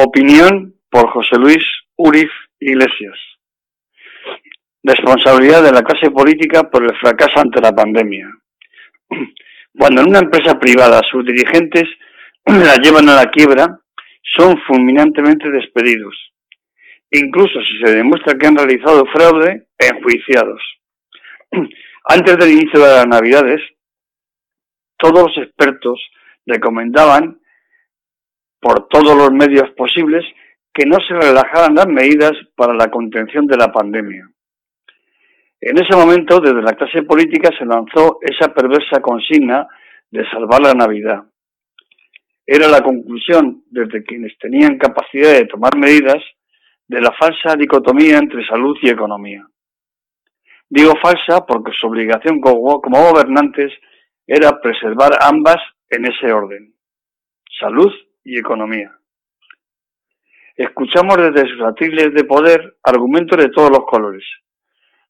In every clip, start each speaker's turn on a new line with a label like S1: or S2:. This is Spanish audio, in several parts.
S1: Opinión por José Luis Urif Iglesias. Responsabilidad de la clase política por el fracaso ante la pandemia. Cuando en una empresa privada sus dirigentes la llevan a la quiebra, son fulminantemente despedidos. Incluso si se demuestra que han realizado fraude, enjuiciados. Antes del inicio de las Navidades, todos los expertos recomendaban por todos los medios posibles que no se relajaran las medidas para la contención de la pandemia. En ese momento, desde la clase política se lanzó esa perversa consigna de salvar la Navidad. Era la conclusión desde quienes tenían capacidad de tomar medidas de la falsa dicotomía entre salud y economía. Digo falsa porque su obligación como, gobernantes era preservar ambas en ese orden, salud y economía. Escuchamos desde sus atriles de poder argumentos de todos los colores,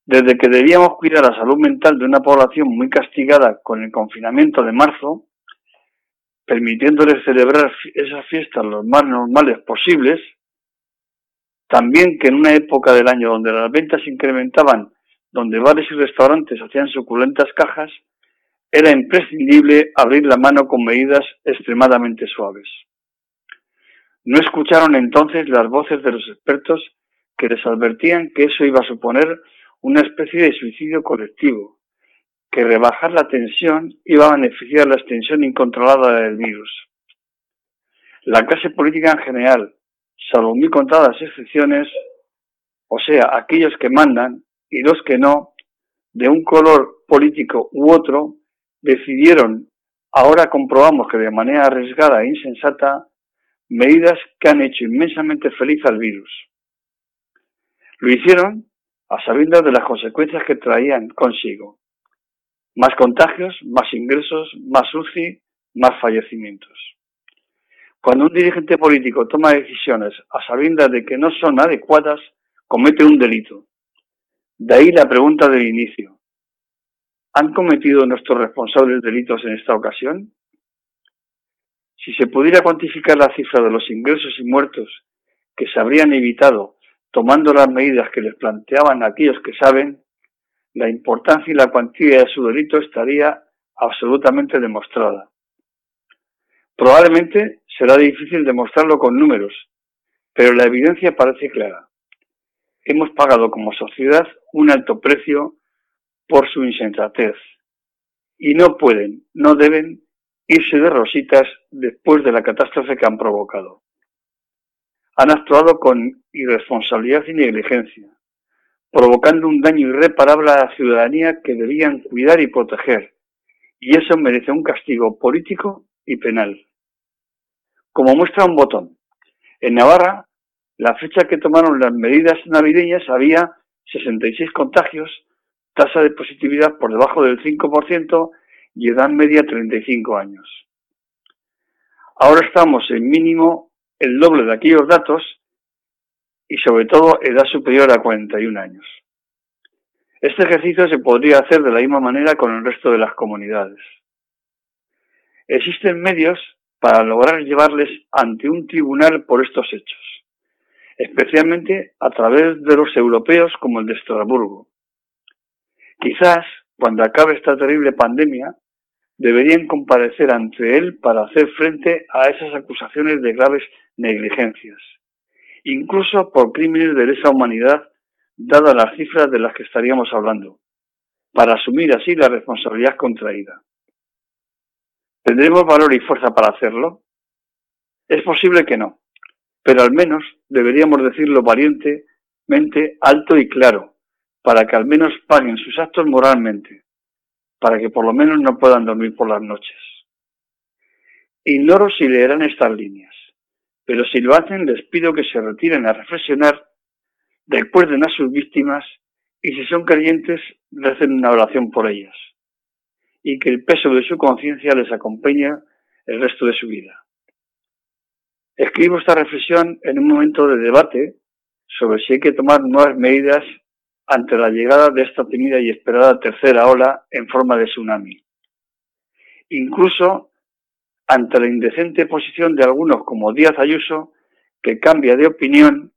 S1: desde que debíamos cuidar la salud mental de una población muy castigada con el confinamiento de marzo, permitiéndoles celebrar esas fiestas lo más normales posibles, también que en una época del año donde las ventas incrementaban, donde bares y restaurantes hacían suculentas cajas, era imprescindible abrir la mano con medidas extremadamente suaves. No escucharon entonces las voces de los expertos que les advertían que eso iba a suponer una especie de suicidio colectivo, que rebajar la tensión iba a beneficiar la extensión incontrolada del virus. La clase política en general, salvo muy contadas excepciones, o sea, aquellos que mandan y los que no, de un color político u otro, decidieron, ahora comprobamos que de manera arriesgada e insensata, medidas que han hecho inmensamente feliz al virus. Lo hicieron a sabiendas de las consecuencias que traían consigo. Más contagios, más ingresos, más UCI, más fallecimientos. Cuando un dirigente político toma decisiones a sabiendas de que no son adecuadas, comete un delito. De ahí la pregunta del inicio. ¿Han cometido nuestros responsables delitos en esta ocasión? Si se pudiera cuantificar la cifra de los ingresos y muertos que se habrían evitado tomando las medidas que les planteaban aquellos que saben, la importancia y la cuantía de su delito estaría absolutamente demostrada. Probablemente será difícil demostrarlo con números, pero la evidencia parece clara. Hemos pagado como sociedad un alto precio por su insensatez y no pueden, no deben irse de rositas después de la catástrofe que han provocado han actuado con irresponsabilidad y negligencia, provocando un daño irreparable a la ciudadanía que debían cuidar y proteger, y eso merece un castigo político y penal. Como muestra un botón, en Navarra, la fecha que tomaron las medidas navideñas había 66 contagios, tasa de positividad por debajo del 5% y edad media 35 años. Ahora estamos en mínimo el doble de aquellos datos y sobre todo edad superior a 41 años. Este ejercicio se podría hacer de la misma manera con el resto de las comunidades. Existen medios para lograr llevarles ante un tribunal por estos hechos, especialmente a través de los europeos como el de Estrasburgo. Quizás, cuando acabe esta terrible pandemia, deberían comparecer ante él para hacer frente a esas acusaciones de graves negligencias, incluso por crímenes de lesa humanidad, dadas las cifras de las que estaríamos hablando, para asumir así la responsabilidad contraída. ¿Tendremos valor y fuerza para hacerlo? Es posible que no, pero al menos deberíamos decirlo valientemente, alto y claro, para que al menos paguen sus actos moralmente, para que por lo menos no puedan dormir por las noches. Ignoro si leerán estas líneas, pero si lo hacen les pido que se retiren a reflexionar, recuerden a sus víctimas y si son creyentes recen una oración por ellas y que el peso de su conciencia les acompañe el resto de su vida. Escribo esta reflexión en un momento de debate sobre si hay que tomar nuevas medidas ante la llegada de esta timida y esperada tercera ola en forma de tsunami. Incluso ante la indecente posición de algunos como Díaz Ayuso, que cambia de opinión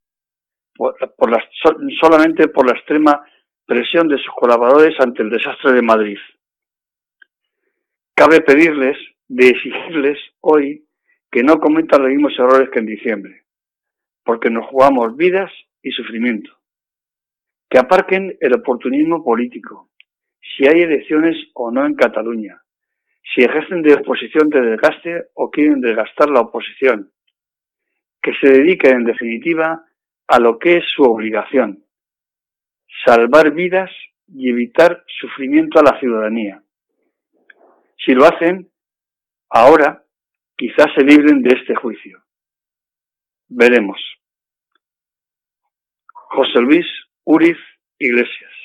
S1: solamente por la extrema presión de sus colaboradores ante el desastre de Madrid. Cabe pedirles, de exigirles hoy, que no cometan los mismos errores que en diciembre, porque nos jugamos vidas y sufrimiento. Que aparquen el oportunismo político, si hay elecciones o no en Cataluña, si ejercen de oposición de desgaste o quieren desgastar la oposición, que se dediquen en definitiva a lo que es su obligación, salvar vidas y evitar sufrimiento a la ciudadanía. Si lo hacen, ahora quizás se libren de este juicio. Veremos. José Luis Uriz Iglesias.